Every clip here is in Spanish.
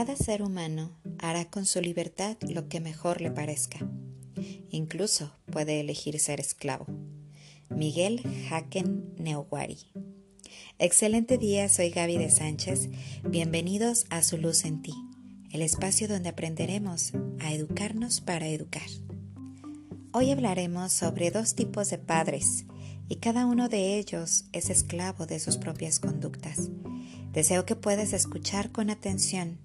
Cada ser humano hará con su libertad lo que mejor le parezca. Incluso puede elegir ser esclavo. Miguel Haken Neuwari. Excelente día, soy Gaby de Sánchez. Bienvenidos a Su Luz en Ti, el espacio donde aprenderemos a educarnos para educar. Hoy hablaremos sobre dos tipos de padres y cada uno de ellos es esclavo de sus propias conductas. Deseo que puedas escuchar con atención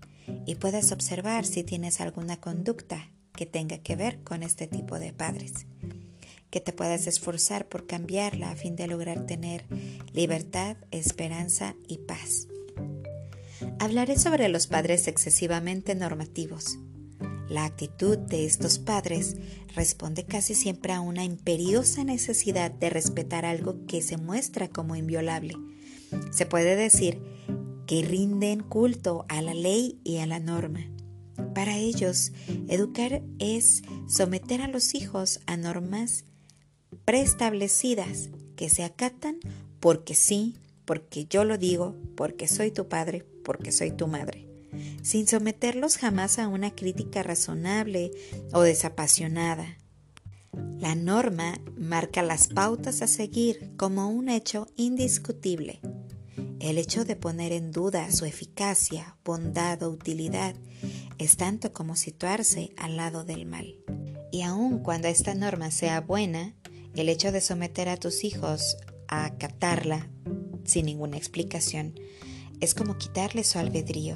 y puedas observar si tienes alguna conducta que tenga que ver con este tipo de padres, que te puedas esforzar por cambiarla a fin de lograr tener libertad, esperanza y paz. Hablaré sobre los padres excesivamente normativos. La actitud de estos padres responde casi siempre a una imperiosa necesidad de respetar algo que se muestra como inviolable. Se puede decir que rinden culto a la ley y a la norma. Para ellos, educar es someter a los hijos a normas preestablecidas que se acatan porque sí, porque yo lo digo, porque soy tu padre, porque soy tu madre, sin someterlos jamás a una crítica razonable o desapasionada. La norma marca las pautas a seguir como un hecho indiscutible el hecho de poner en duda su eficacia, bondad o utilidad es tanto como situarse al lado del mal. Y aun cuando esta norma sea buena, el hecho de someter a tus hijos a acatarla sin ninguna explicación es como quitarle su albedrío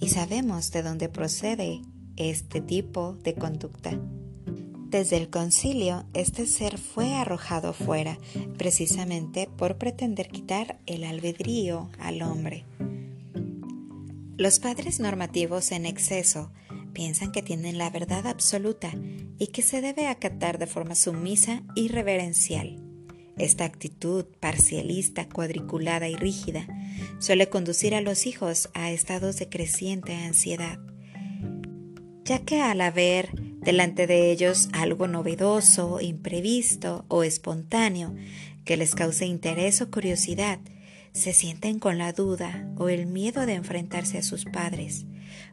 y sabemos de dónde procede este tipo de conducta. Desde el concilio, este ser fue arrojado fuera, precisamente por pretender quitar el albedrío al hombre. Los padres normativos en exceso piensan que tienen la verdad absoluta y que se debe acatar de forma sumisa y reverencial. Esta actitud parcialista, cuadriculada y rígida suele conducir a los hijos a estados de creciente ansiedad, ya que al haber delante de ellos algo novedoso, imprevisto o espontáneo que les cause interés o curiosidad, se sienten con la duda o el miedo de enfrentarse a sus padres,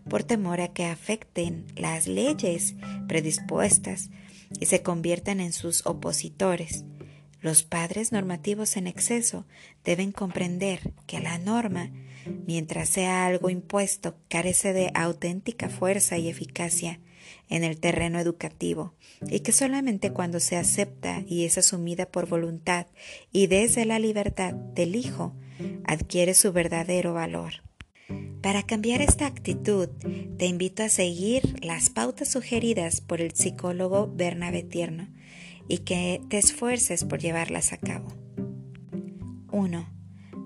por temor a que afecten las leyes predispuestas y se conviertan en sus opositores. Los padres normativos en exceso deben comprender que la norma, mientras sea algo impuesto, carece de auténtica fuerza y eficacia en el terreno educativo y que solamente cuando se acepta y es asumida por voluntad y desde la libertad del hijo adquiere su verdadero valor. Para cambiar esta actitud, te invito a seguir las pautas sugeridas por el psicólogo Bernabé Tierno y que te esfuerces por llevarlas a cabo. 1.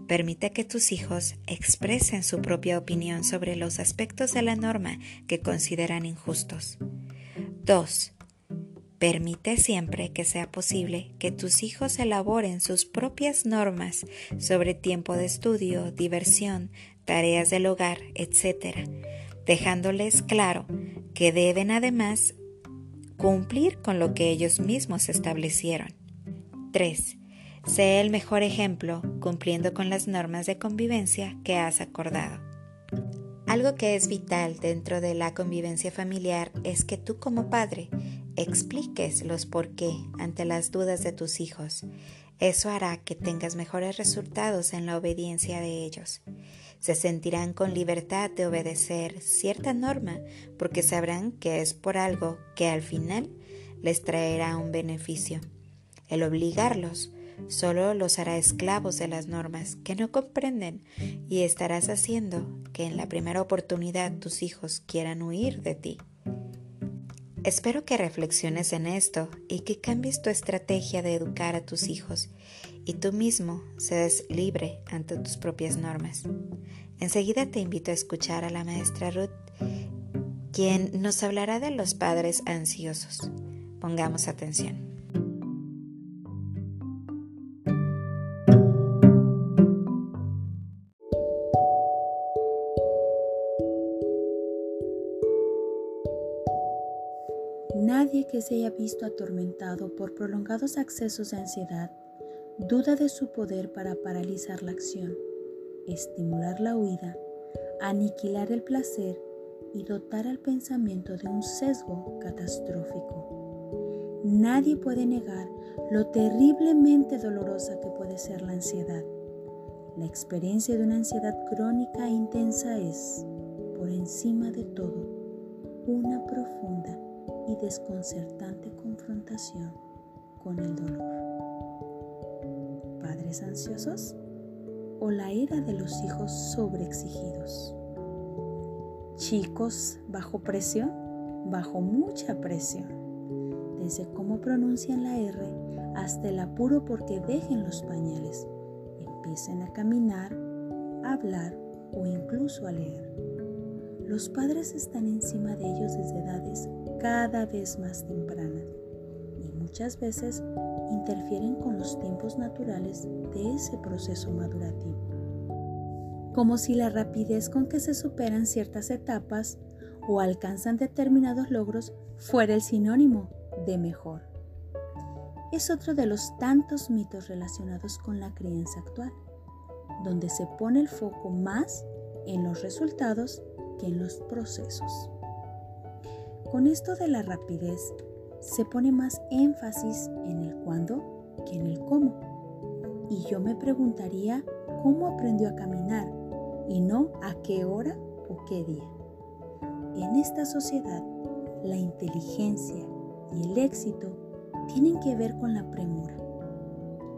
Permite que tus hijos expresen su propia opinión sobre los aspectos de la norma que consideran injustos. 2. Permite siempre que sea posible que tus hijos elaboren sus propias normas sobre tiempo de estudio, diversión, tareas del hogar, etc., dejándoles claro que deben además cumplir con lo que ellos mismos establecieron. 3. Sé el mejor ejemplo cumpliendo con las normas de convivencia que has acordado. Algo que es vital dentro de la convivencia familiar es que tú como padre expliques los por qué ante las dudas de tus hijos. Eso hará que tengas mejores resultados en la obediencia de ellos. Se sentirán con libertad de obedecer cierta norma porque sabrán que es por algo que al final les traerá un beneficio. El obligarlos solo los hará esclavos de las normas que no comprenden y estarás haciendo que en la primera oportunidad tus hijos quieran huir de ti. Espero que reflexiones en esto y que cambies tu estrategia de educar a tus hijos y tú mismo seas libre ante tus propias normas. Enseguida te invito a escuchar a la maestra Ruth, quien nos hablará de los padres ansiosos. Pongamos atención. Nadie que se haya visto atormentado por prolongados accesos de ansiedad duda de su poder para paralizar la acción, estimular la huida, aniquilar el placer y dotar al pensamiento de un sesgo catastrófico. Nadie puede negar lo terriblemente dolorosa que puede ser la ansiedad. La experiencia de una ansiedad crónica e intensa es, por encima de todo, una profunda y desconcertante confrontación con el dolor. ¿Padres ansiosos? ¿O la ira de los hijos sobreexigidos? Chicos bajo presión, bajo mucha presión, desde cómo pronuncian la R hasta el apuro porque dejen los pañales, empiecen a caminar, a hablar o incluso a leer. Los padres están encima de ellos desde edades cada vez más tempranas y muchas veces interfieren con los tiempos naturales de ese proceso madurativo como si la rapidez con que se superan ciertas etapas o alcanzan determinados logros fuera el sinónimo de mejor. Es otro de los tantos mitos relacionados con la crianza actual, donde se pone el foco más en los resultados que en los procesos. Con esto de la rapidez, se pone más énfasis en el cuándo que en el cómo. Y yo me preguntaría cómo aprendió a caminar y no a qué hora o qué día. En esta sociedad, la inteligencia y el éxito tienen que ver con la premura.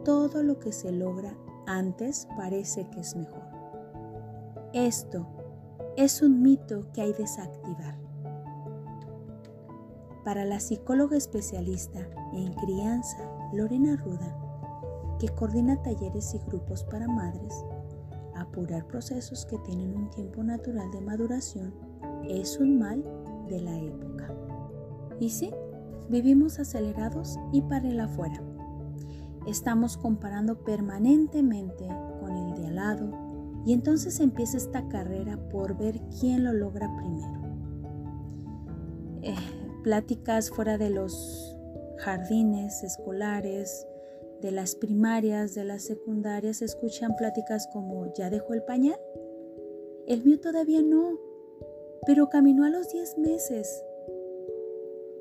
Todo lo que se logra antes parece que es mejor. Esto es un mito que hay que desactivar. Para la psicóloga especialista en crianza, Lorena Ruda, que coordina talleres y grupos para madres, apurar procesos que tienen un tiempo natural de maduración es un mal de la época. Y sí, vivimos acelerados y para el afuera. Estamos comparando permanentemente con el de al lado y entonces empieza esta carrera por ver quién lo logra primero. Eh, pláticas fuera de los jardines escolares, de las primarias, de las secundarias, escuchan pláticas como ¿ya dejó el pañal? El mío todavía no, pero caminó a los 10 meses.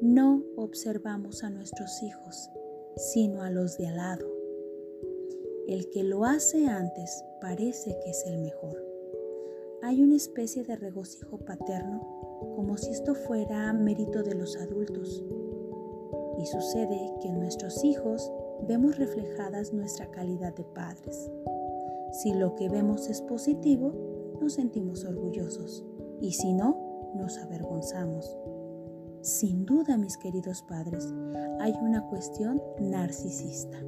No observamos a nuestros hijos, sino a los de al lado. El que lo hace antes parece que es el mejor. Hay una especie de regocijo paterno, como si esto fuera mérito de los adultos. Y sucede que nuestros hijos vemos reflejadas nuestra calidad de padres. Si lo que vemos es positivo, nos sentimos orgullosos y si no, nos avergonzamos. Sin duda, mis queridos padres, hay una cuestión narcisista.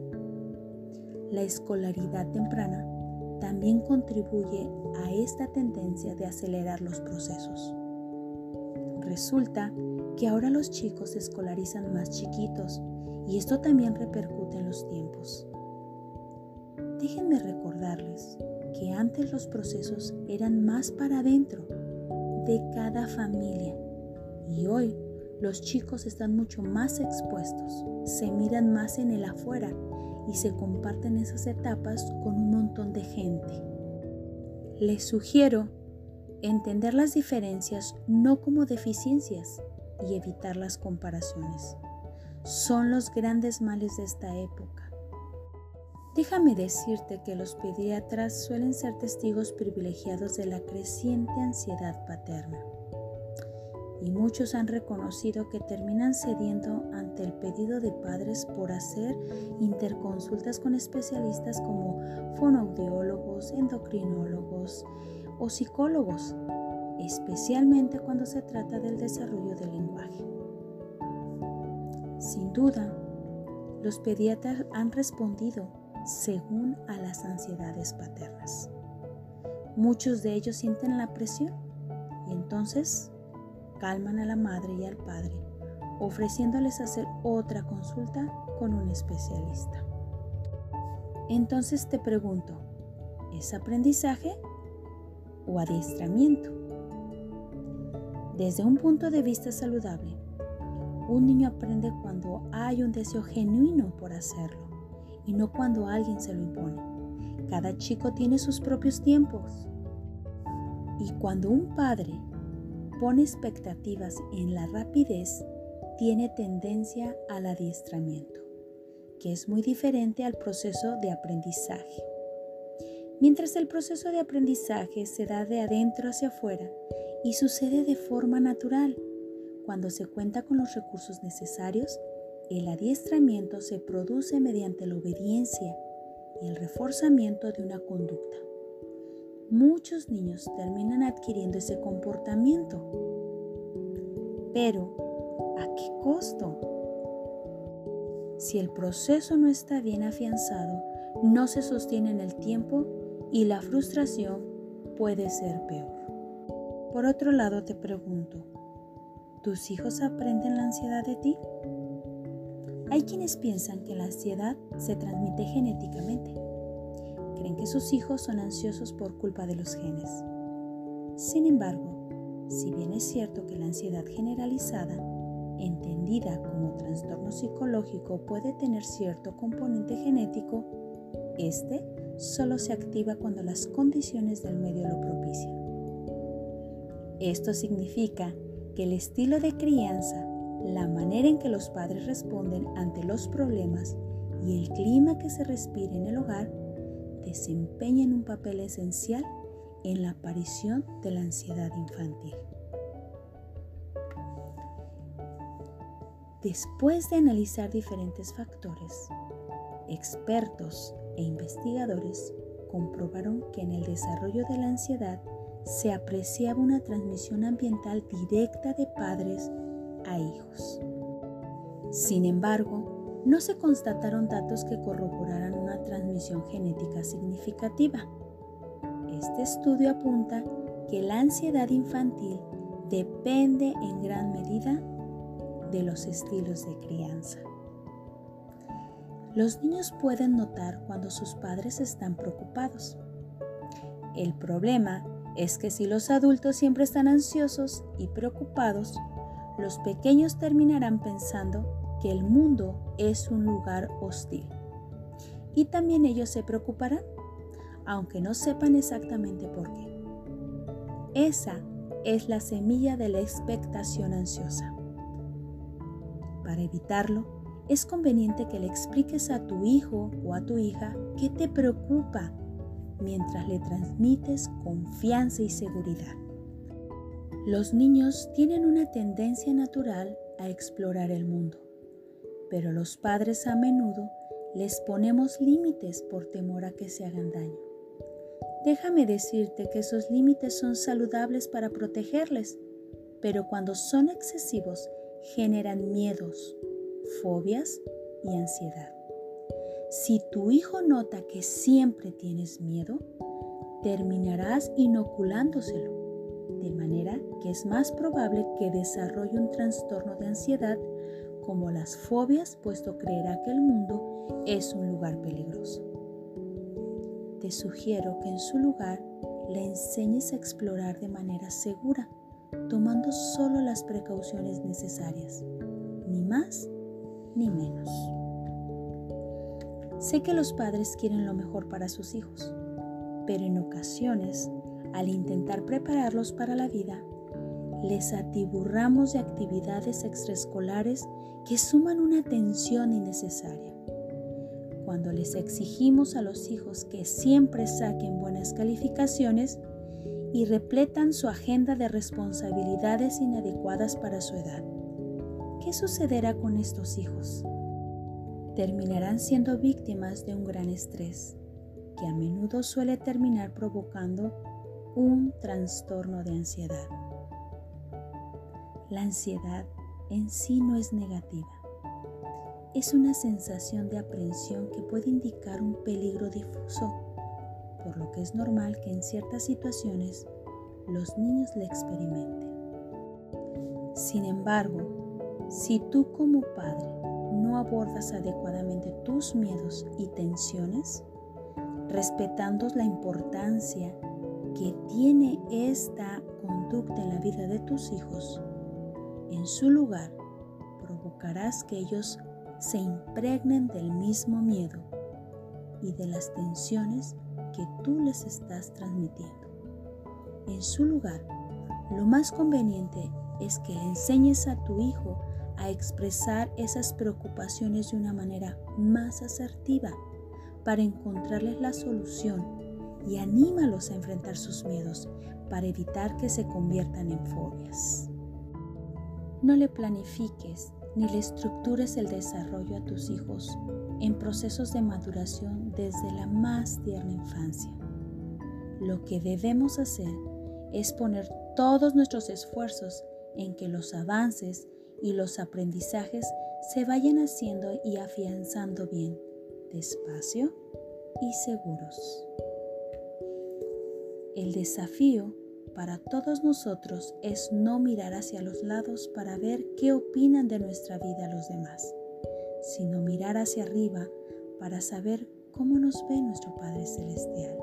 La escolaridad temprana también contribuye a esta tendencia de acelerar los procesos. Resulta que ahora los chicos se escolarizan más chiquitos y esto también repercute en los tiempos. Déjenme recordarles que antes los procesos eran más para adentro de cada familia y hoy los chicos están mucho más expuestos, se miran más en el afuera y se comparten esas etapas con un montón de gente. Les sugiero entender las diferencias no como deficiencias y evitar las comparaciones son los grandes males de esta época. Déjame decirte que los pediatras suelen ser testigos privilegiados de la creciente ansiedad paterna. Y muchos han reconocido que terminan cediendo ante el pedido de padres por hacer interconsultas con especialistas como fonoaudiólogos, endocrinólogos o psicólogos, especialmente cuando se trata del desarrollo del lenguaje. Sin duda, los pediatras han respondido según a las ansiedades paternas. Muchos de ellos sienten la presión y entonces calman a la madre y al padre, ofreciéndoles hacer otra consulta con un especialista. Entonces te pregunto, ¿es aprendizaje o adiestramiento? Desde un punto de vista saludable, un niño aprende cuando hay un deseo genuino por hacerlo y no cuando alguien se lo impone. Cada chico tiene sus propios tiempos. Y cuando un padre pone expectativas en la rapidez tiene tendencia al adiestramiento, que es muy diferente al proceso de aprendizaje. Mientras el proceso de aprendizaje se da de adentro hacia afuera y sucede de forma natural, cuando se cuenta con los recursos necesarios, el adiestramiento se produce mediante la obediencia y el reforzamiento de una conducta. Muchos niños terminan adquiriendo ese comportamiento. Pero, ¿a qué costo? Si el proceso no está bien afianzado, no se sostiene en el tiempo y la frustración puede ser peor. Por otro lado, te pregunto, ¿tus hijos aprenden la ansiedad de ti? Hay quienes piensan que la ansiedad se transmite genéticamente. Creen que sus hijos son ansiosos por culpa de los genes. Sin embargo, si bien es cierto que la ansiedad generalizada, entendida como trastorno psicológico, puede tener cierto componente genético, este solo se activa cuando las condiciones del medio lo propician. Esto significa que el estilo de crianza la manera en que los padres responden ante los problemas y el clima que se respira en el hogar desempeñan un papel esencial en la aparición de la ansiedad infantil. Después de analizar diferentes factores, expertos e investigadores comprobaron que en el desarrollo de la ansiedad se apreciaba una transmisión ambiental directa de padres a hijos. Sin embargo, no se constataron datos que corroboraran una transmisión genética significativa. Este estudio apunta que la ansiedad infantil depende en gran medida de los estilos de crianza. Los niños pueden notar cuando sus padres están preocupados. El problema es que si los adultos siempre están ansiosos y preocupados, los pequeños terminarán pensando que el mundo es un lugar hostil. Y también ellos se preocuparán, aunque no sepan exactamente por qué. Esa es la semilla de la expectación ansiosa. Para evitarlo, es conveniente que le expliques a tu hijo o a tu hija qué te preocupa mientras le transmites confianza y seguridad. Los niños tienen una tendencia natural a explorar el mundo, pero los padres a menudo les ponemos límites por temor a que se hagan daño. Déjame decirte que esos límites son saludables para protegerles, pero cuando son excesivos generan miedos, fobias y ansiedad. Si tu hijo nota que siempre tienes miedo, terminarás inoculándoselo de manera que es más probable que desarrolle un trastorno de ansiedad como las fobias, puesto creerá que el mundo es un lugar peligroso. Te sugiero que en su lugar le enseñes a explorar de manera segura, tomando solo las precauciones necesarias, ni más ni menos. Sé que los padres quieren lo mejor para sus hijos, pero en ocasiones al intentar prepararlos para la vida, les atiburramos de actividades extraescolares que suman una tensión innecesaria. Cuando les exigimos a los hijos que siempre saquen buenas calificaciones y repletan su agenda de responsabilidades inadecuadas para su edad, ¿qué sucederá con estos hijos? Terminarán siendo víctimas de un gran estrés, que a menudo suele terminar provocando un trastorno de ansiedad. La ansiedad en sí no es negativa. Es una sensación de aprensión que puede indicar un peligro difuso, por lo que es normal que en ciertas situaciones los niños la experimenten. Sin embargo, si tú como padre no abordas adecuadamente tus miedos y tensiones, respetando la importancia que tiene esta conducta en la vida de tus hijos, en su lugar provocarás que ellos se impregnen del mismo miedo y de las tensiones que tú les estás transmitiendo. En su lugar, lo más conveniente es que enseñes a tu hijo a expresar esas preocupaciones de una manera más asertiva para encontrarles la solución y anímalos a enfrentar sus miedos para evitar que se conviertan en fobias. No le planifiques ni le estructures el desarrollo a tus hijos en procesos de maduración desde la más tierna infancia. Lo que debemos hacer es poner todos nuestros esfuerzos en que los avances y los aprendizajes se vayan haciendo y afianzando bien, despacio y seguros. El desafío para todos nosotros es no mirar hacia los lados para ver qué opinan de nuestra vida los demás, sino mirar hacia arriba para saber cómo nos ve nuestro Padre Celestial.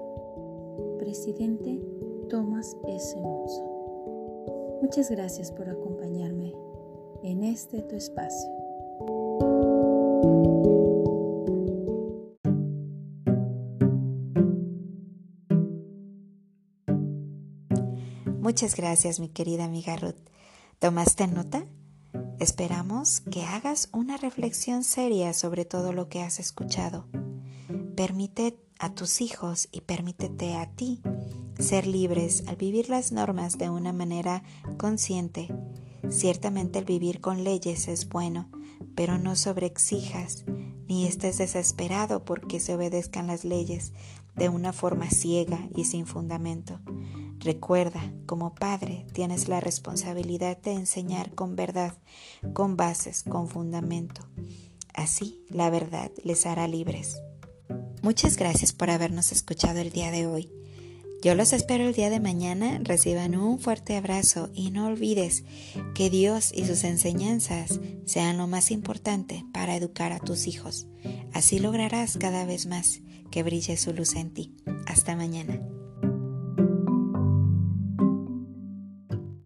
Presidente Thomas S. Monson. Muchas gracias por acompañarme en este tu espacio. Muchas gracias, mi querida amiga Ruth. ¿Tomaste nota? Esperamos que hagas una reflexión seria sobre todo lo que has escuchado. Permite a tus hijos y permítete a ti ser libres al vivir las normas de una manera consciente. Ciertamente el vivir con leyes es bueno, pero no sobreexijas ni estés desesperado porque se obedezcan las leyes de una forma ciega y sin fundamento. Recuerda, como padre, tienes la responsabilidad de enseñar con verdad, con bases, con fundamento. Así, la verdad les hará libres. Muchas gracias por habernos escuchado el día de hoy. Yo los espero el día de mañana. Reciban un fuerte abrazo y no olvides que Dios y sus enseñanzas sean lo más importante para educar a tus hijos. Así lograrás cada vez más que brille su luz en ti. Hasta mañana.